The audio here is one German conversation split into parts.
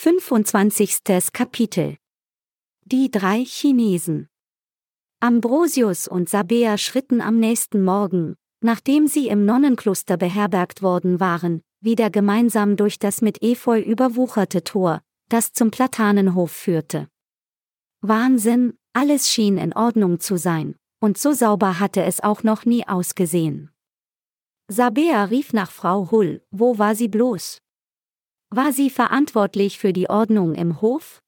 25. Kapitel Die drei Chinesen Ambrosius und Sabea schritten am nächsten Morgen, nachdem sie im Nonnenkloster beherbergt worden waren, wieder gemeinsam durch das mit Efeu überwucherte Tor, das zum Platanenhof führte. Wahnsinn, alles schien in Ordnung zu sein, und so sauber hatte es auch noch nie ausgesehen. Sabea rief nach Frau Hull, wo war sie bloß? War sie verantwortlich für die Ordnung im Hof?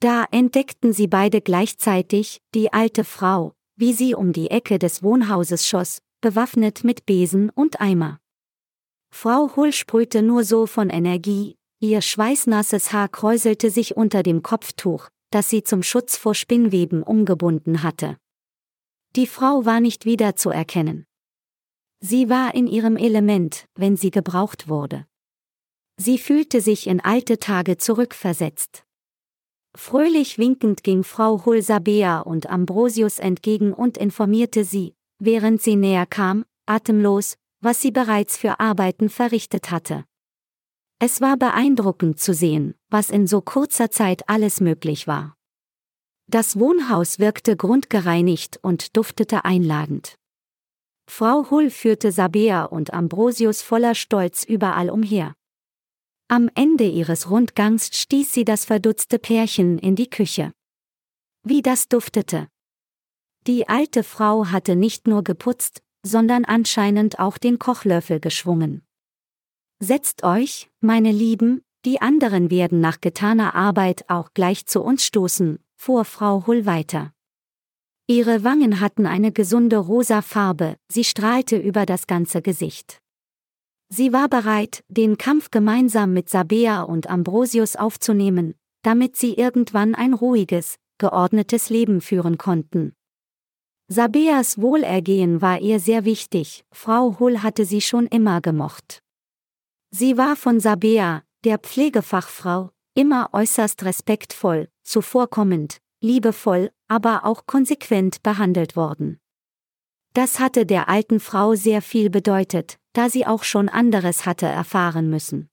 Da entdeckten sie beide gleichzeitig die alte Frau, wie sie um die Ecke des Wohnhauses schoss, bewaffnet mit Besen und Eimer. Frau Hull sprühte nur so von Energie, ihr schweißnasses Haar kräuselte sich unter dem Kopftuch, das sie zum Schutz vor Spinnweben umgebunden hatte. Die Frau war nicht wiederzuerkennen. Sie war in ihrem Element, wenn sie gebraucht wurde. Sie fühlte sich in alte Tage zurückversetzt. Fröhlich winkend ging Frau Hulsabea und Ambrosius entgegen und informierte sie, während sie näher kam, atemlos, was sie bereits für Arbeiten verrichtet hatte. Es war beeindruckend zu sehen, was in so kurzer Zeit alles möglich war. Das Wohnhaus wirkte grundgereinigt und duftete einladend. Frau Hull führte Sabea und Ambrosius voller Stolz überall umher. Am Ende ihres Rundgangs stieß sie das verdutzte Pärchen in die Küche. Wie das duftete. Die alte Frau hatte nicht nur geputzt, sondern anscheinend auch den Kochlöffel geschwungen. Setzt euch, meine Lieben, die anderen werden nach getaner Arbeit auch gleich zu uns stoßen, fuhr Frau Hull weiter. Ihre Wangen hatten eine gesunde rosa Farbe, sie strahlte über das ganze Gesicht. Sie war bereit, den Kampf gemeinsam mit Sabea und Ambrosius aufzunehmen, damit sie irgendwann ein ruhiges, geordnetes Leben führen konnten. Sabeas Wohlergehen war ihr sehr wichtig, Frau Hull hatte sie schon immer gemocht. Sie war von Sabea, der Pflegefachfrau, immer äußerst respektvoll, zuvorkommend, liebevoll, aber auch konsequent behandelt worden. Das hatte der alten Frau sehr viel bedeutet, da sie auch schon anderes hatte erfahren müssen.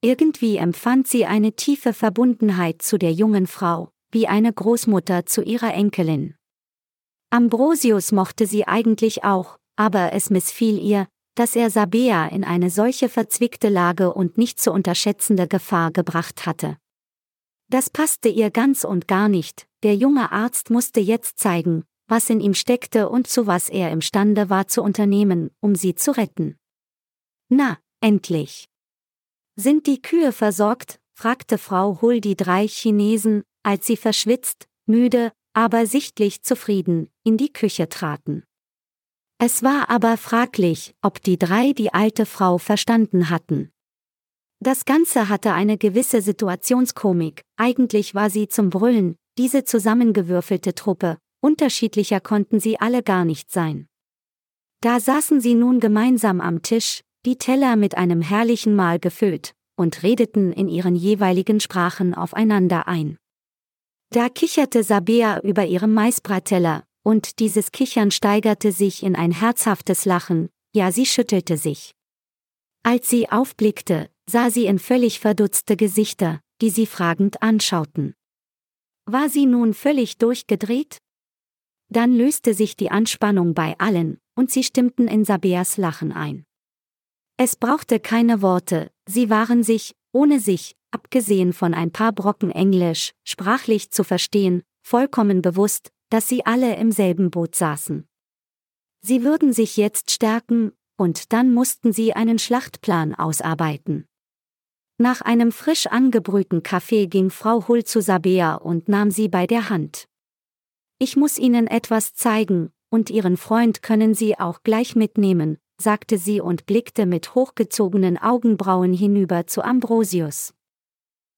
Irgendwie empfand sie eine tiefe Verbundenheit zu der jungen Frau, wie eine Großmutter zu ihrer Enkelin. Ambrosius mochte sie eigentlich auch, aber es missfiel ihr, dass er Sabea in eine solche verzwickte Lage und nicht zu unterschätzende Gefahr gebracht hatte. Das passte ihr ganz und gar nicht, der junge Arzt musste jetzt zeigen, was in ihm steckte und zu was er imstande war zu unternehmen, um sie zu retten. Na, endlich. Sind die Kühe versorgt? fragte Frau Hull die drei Chinesen, als sie verschwitzt, müde, aber sichtlich zufrieden, in die Küche traten. Es war aber fraglich, ob die drei die alte Frau verstanden hatten. Das Ganze hatte eine gewisse Situationskomik, eigentlich war sie zum Brüllen, diese zusammengewürfelte Truppe, unterschiedlicher konnten sie alle gar nicht sein. Da saßen sie nun gemeinsam am Tisch, die Teller mit einem herrlichen Mahl gefüllt, und redeten in ihren jeweiligen Sprachen aufeinander ein. Da kicherte Sabea über ihrem Maisbrateller, und dieses Kichern steigerte sich in ein herzhaftes Lachen, ja sie schüttelte sich. Als sie aufblickte, sah sie in völlig verdutzte Gesichter, die sie fragend anschauten. War sie nun völlig durchgedreht? Dann löste sich die Anspannung bei allen, und sie stimmten in Sabeas Lachen ein. Es brauchte keine Worte, sie waren sich, ohne sich, abgesehen von ein paar Brocken Englisch, sprachlich zu verstehen, vollkommen bewusst, dass sie alle im selben Boot saßen. Sie würden sich jetzt stärken, und dann mussten sie einen Schlachtplan ausarbeiten. Nach einem frisch angebrühten Kaffee ging Frau Hull zu Sabea und nahm sie bei der Hand. Ich muss Ihnen etwas zeigen, und Ihren Freund können Sie auch gleich mitnehmen, sagte sie und blickte mit hochgezogenen Augenbrauen hinüber zu Ambrosius.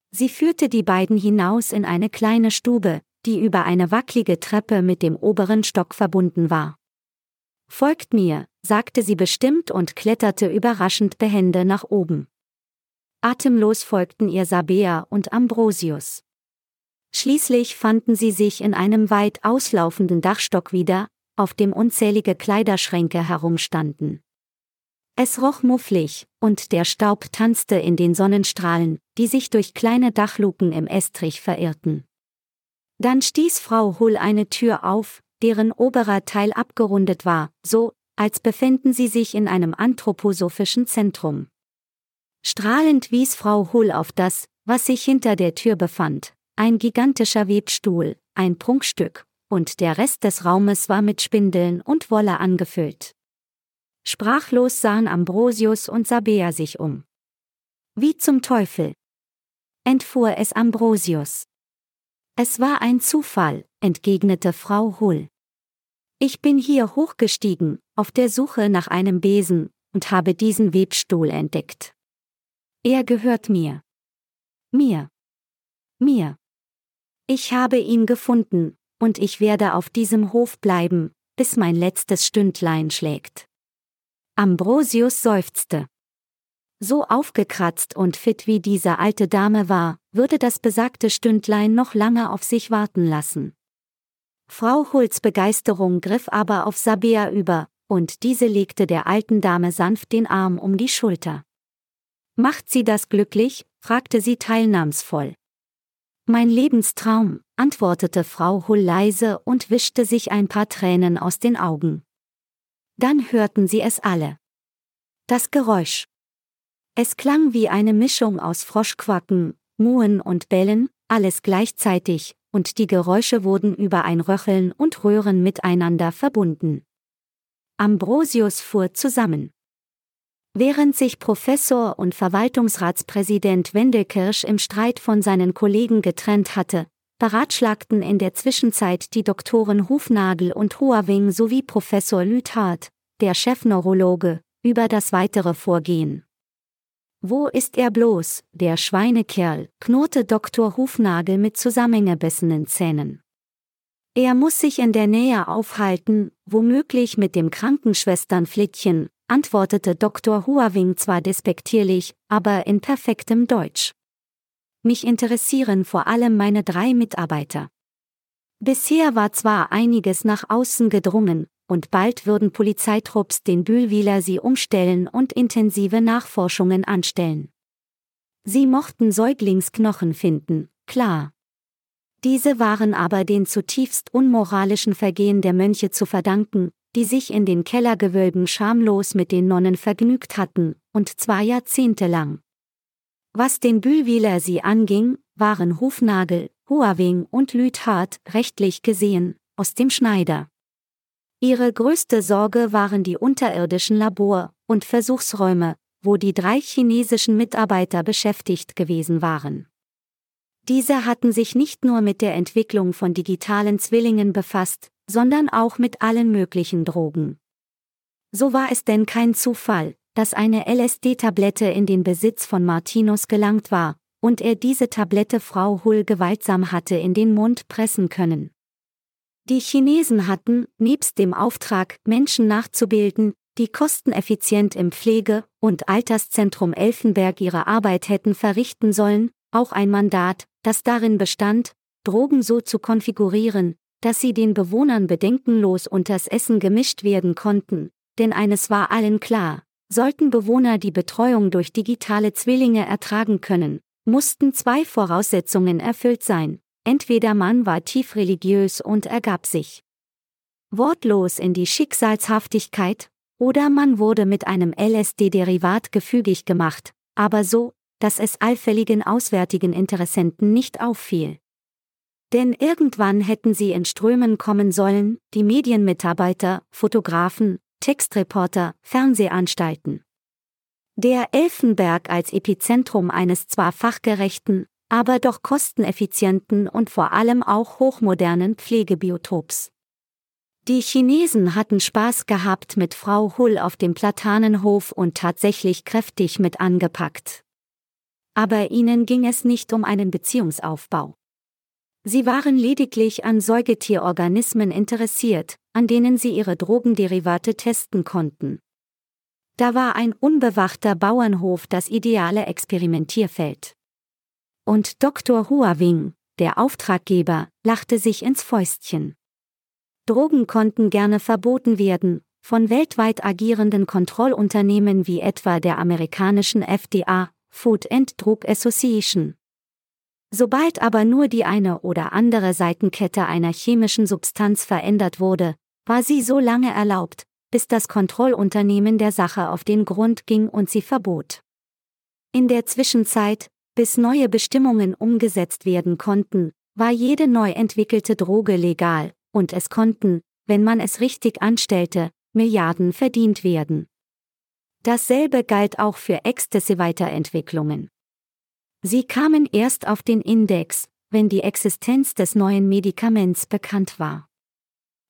Sie führte die beiden hinaus in eine kleine Stube, die über eine wacklige Treppe mit dem oberen Stock verbunden war. Folgt mir, sagte sie bestimmt und kletterte überraschend behende nach oben. Atemlos folgten ihr Sabea und Ambrosius. Schließlich fanden sie sich in einem weit auslaufenden Dachstock wieder, auf dem unzählige Kleiderschränke herumstanden. Es roch mufflig, und der Staub tanzte in den Sonnenstrahlen, die sich durch kleine Dachluken im Estrich verirrten. Dann stieß Frau Hull eine Tür auf, deren oberer Teil abgerundet war, so, als befänden sie sich in einem anthroposophischen Zentrum. Strahlend wies Frau Hull auf das, was sich hinter der Tür befand, ein gigantischer Webstuhl, ein Prunkstück, und der Rest des Raumes war mit Spindeln und Wolle angefüllt. Sprachlos sahen Ambrosius und Sabea sich um. Wie zum Teufel? entfuhr es Ambrosius. Es war ein Zufall, entgegnete Frau Hull. Ich bin hier hochgestiegen, auf der Suche nach einem Besen, und habe diesen Webstuhl entdeckt. Er gehört mir. Mir. Mir. Ich habe ihn gefunden, und ich werde auf diesem Hof bleiben, bis mein letztes Stündlein schlägt. Ambrosius seufzte. So aufgekratzt und fit wie diese alte Dame war, würde das besagte Stündlein noch lange auf sich warten lassen. Frau Hulz Begeisterung griff aber auf Sabea über, und diese legte der alten Dame sanft den Arm um die Schulter. Macht sie das glücklich? fragte sie teilnahmsvoll. Mein Lebenstraum, antwortete Frau Hull leise und wischte sich ein paar Tränen aus den Augen. Dann hörten sie es alle. Das Geräusch. Es klang wie eine Mischung aus Froschquacken, Muhen und Bellen, alles gleichzeitig, und die Geräusche wurden über ein Röcheln und Röhren miteinander verbunden. Ambrosius fuhr zusammen. Während sich Professor und Verwaltungsratspräsident Wendelkirsch im Streit von seinen Kollegen getrennt hatte, beratschlagten in der Zwischenzeit die Doktoren Hufnagel und Huawing sowie Professor Lüthardt, der Chefneurologe, über das weitere Vorgehen. Wo ist er bloß, der Schweinekerl, knurrte Dr. Hufnagel mit zusammengebissenen Zähnen. Er muss sich in der Nähe aufhalten, womöglich mit dem Krankenschwesternflittchen, antwortete Dr. Huawing zwar despektierlich, aber in perfektem Deutsch. Mich interessieren vor allem meine drei Mitarbeiter. Bisher war zwar einiges nach außen gedrungen, und bald würden Polizeitrupps den Bühlwiler sie umstellen und intensive Nachforschungen anstellen. Sie mochten Säuglingsknochen finden, klar. Diese waren aber den zutiefst unmoralischen Vergehen der Mönche zu verdanken, die sich in den Kellergewölben schamlos mit den Nonnen vergnügt hatten, und zwar jahrzehntelang. Was den Bühlwiler sie anging, waren Hufnagel, Huawing und Lüthard, rechtlich gesehen, aus dem Schneider. Ihre größte Sorge waren die unterirdischen Labor- und Versuchsräume, wo die drei chinesischen Mitarbeiter beschäftigt gewesen waren. Diese hatten sich nicht nur mit der Entwicklung von digitalen Zwillingen befasst, sondern auch mit allen möglichen Drogen. So war es denn kein Zufall, dass eine LSD-Tablette in den Besitz von Martinus gelangt war, und er diese Tablette Frau Hull gewaltsam hatte in den Mund pressen können. Die Chinesen hatten, nebst dem Auftrag, Menschen nachzubilden, die kosteneffizient im Pflege- und Alterszentrum Elfenberg ihre Arbeit hätten verrichten sollen, auch ein Mandat, das darin bestand, Drogen so zu konfigurieren, dass sie den Bewohnern bedenkenlos unters Essen gemischt werden konnten, denn eines war allen klar, sollten Bewohner die Betreuung durch digitale Zwillinge ertragen können, mussten zwei Voraussetzungen erfüllt sein, entweder man war tief religiös und ergab sich wortlos in die Schicksalshaftigkeit, oder man wurde mit einem LSD-Derivat gefügig gemacht, aber so, dass es allfälligen auswärtigen Interessenten nicht auffiel. Denn irgendwann hätten sie in Strömen kommen sollen, die Medienmitarbeiter, Fotografen, Textreporter, Fernsehanstalten. Der Elfenberg als Epizentrum eines zwar fachgerechten, aber doch kosteneffizienten und vor allem auch hochmodernen Pflegebiotops. Die Chinesen hatten Spaß gehabt mit Frau Hull auf dem Platanenhof und tatsächlich kräftig mit angepackt. Aber ihnen ging es nicht um einen Beziehungsaufbau. Sie waren lediglich an Säugetierorganismen interessiert, an denen sie ihre Drogenderivate testen konnten. Da war ein unbewachter Bauernhof das ideale Experimentierfeld. Und Dr. Huawing, der Auftraggeber, lachte sich ins Fäustchen. Drogen konnten gerne verboten werden, von weltweit agierenden Kontrollunternehmen wie etwa der amerikanischen FDA, Food and Drug Association. Sobald aber nur die eine oder andere Seitenkette einer chemischen Substanz verändert wurde, war sie so lange erlaubt, bis das Kontrollunternehmen der Sache auf den Grund ging und sie verbot. In der Zwischenzeit, bis neue Bestimmungen umgesetzt werden konnten, war jede neu entwickelte Droge legal, und es konnten, wenn man es richtig anstellte, Milliarden verdient werden. Dasselbe galt auch für Ecstasy-Weiterentwicklungen. Sie kamen erst auf den Index, wenn die Existenz des neuen Medikaments bekannt war.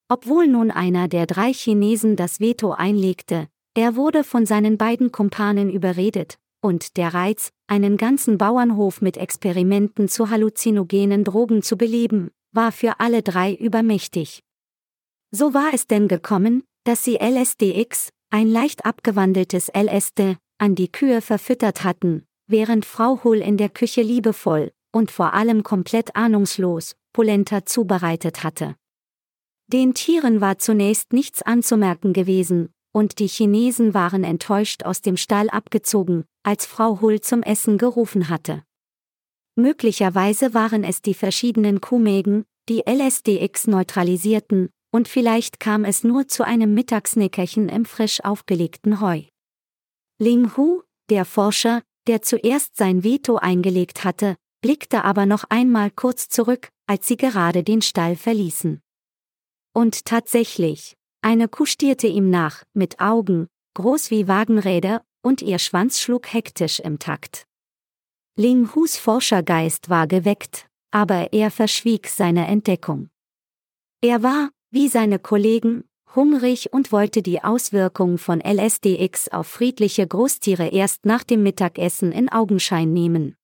Obwohl nun einer der drei Chinesen das Veto einlegte, er wurde von seinen beiden Kumpanen überredet, und der Reiz, einen ganzen Bauernhof mit Experimenten zu halluzinogenen Drogen zu beleben, war für alle drei übermächtig. So war es denn gekommen, dass sie LSDX, ein leicht abgewandeltes LSD, an die Kühe verfüttert hatten, während Frau Hull in der Küche liebevoll und vor allem komplett ahnungslos Polenta zubereitet hatte. Den Tieren war zunächst nichts anzumerken gewesen, und die Chinesen waren enttäuscht aus dem Stall abgezogen, als Frau Hull zum Essen gerufen hatte. Möglicherweise waren es die verschiedenen Kuhmägen, die LSDX neutralisierten, und vielleicht kam es nur zu einem Mittagsnickerchen im frisch aufgelegten Heu. Ling Hu, der Forscher, der zuerst sein Veto eingelegt hatte, blickte aber noch einmal kurz zurück, als sie gerade den Stall verließen. Und tatsächlich, eine Kuh stierte ihm nach, mit Augen, groß wie Wagenräder, und ihr Schwanz schlug hektisch im Takt. Ling Hus Forschergeist war geweckt, aber er verschwieg seine Entdeckung. Er war, wie seine Kollegen, hungrig und wollte die Auswirkung von LSDX auf friedliche Großtiere erst nach dem Mittagessen in Augenschein nehmen.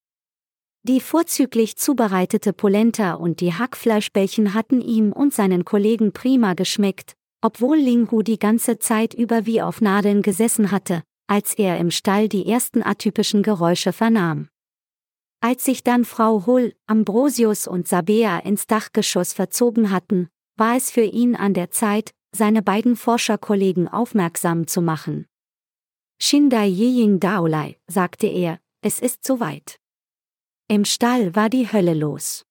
Die vorzüglich zubereitete Polenta und die Hackfleischbällchen hatten ihm und seinen Kollegen prima geschmeckt, obwohl Ling Hu die ganze Zeit über wie auf Nadeln gesessen hatte, als er im Stall die ersten atypischen Geräusche vernahm. Als sich dann Frau Hull, Ambrosius und Sabea ins Dachgeschoss verzogen hatten, war es für ihn an der Zeit, seine beiden Forscherkollegen aufmerksam zu machen. Shindai Yiying Daolai, sagte er, es ist soweit. Im Stall war die Hölle los.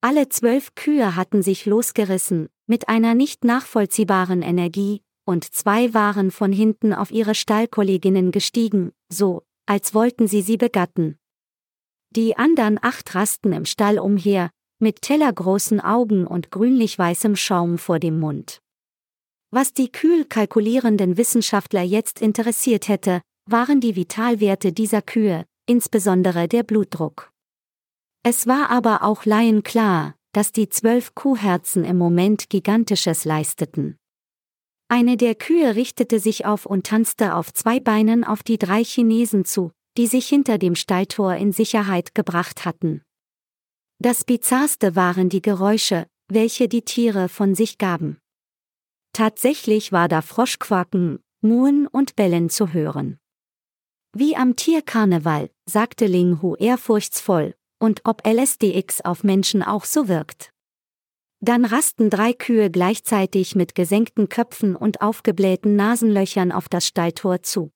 Alle zwölf Kühe hatten sich losgerissen, mit einer nicht nachvollziehbaren Energie, und zwei waren von hinten auf ihre Stallkolleginnen gestiegen, so, als wollten sie sie begatten. Die anderen acht rasten im Stall umher, mit tellergroßen Augen und grünlich-weißem Schaum vor dem Mund. Was die kühl kalkulierenden Wissenschaftler jetzt interessiert hätte, waren die Vitalwerte dieser Kühe, insbesondere der Blutdruck. Es war aber auch Laien klar, dass die zwölf Kuhherzen im Moment Gigantisches leisteten. Eine der Kühe richtete sich auf und tanzte auf zwei Beinen auf die drei Chinesen zu, die sich hinter dem Stalltor in Sicherheit gebracht hatten. Das Bizarrste waren die Geräusche, welche die Tiere von sich gaben. Tatsächlich war da Froschquaken, Muhen und Bellen zu hören. Wie am Tierkarneval, sagte Ling Hu ehrfurchtsvoll, und ob LSDX auf Menschen auch so wirkt. Dann rasten drei Kühe gleichzeitig mit gesenkten Köpfen und aufgeblähten Nasenlöchern auf das Stalltor zu.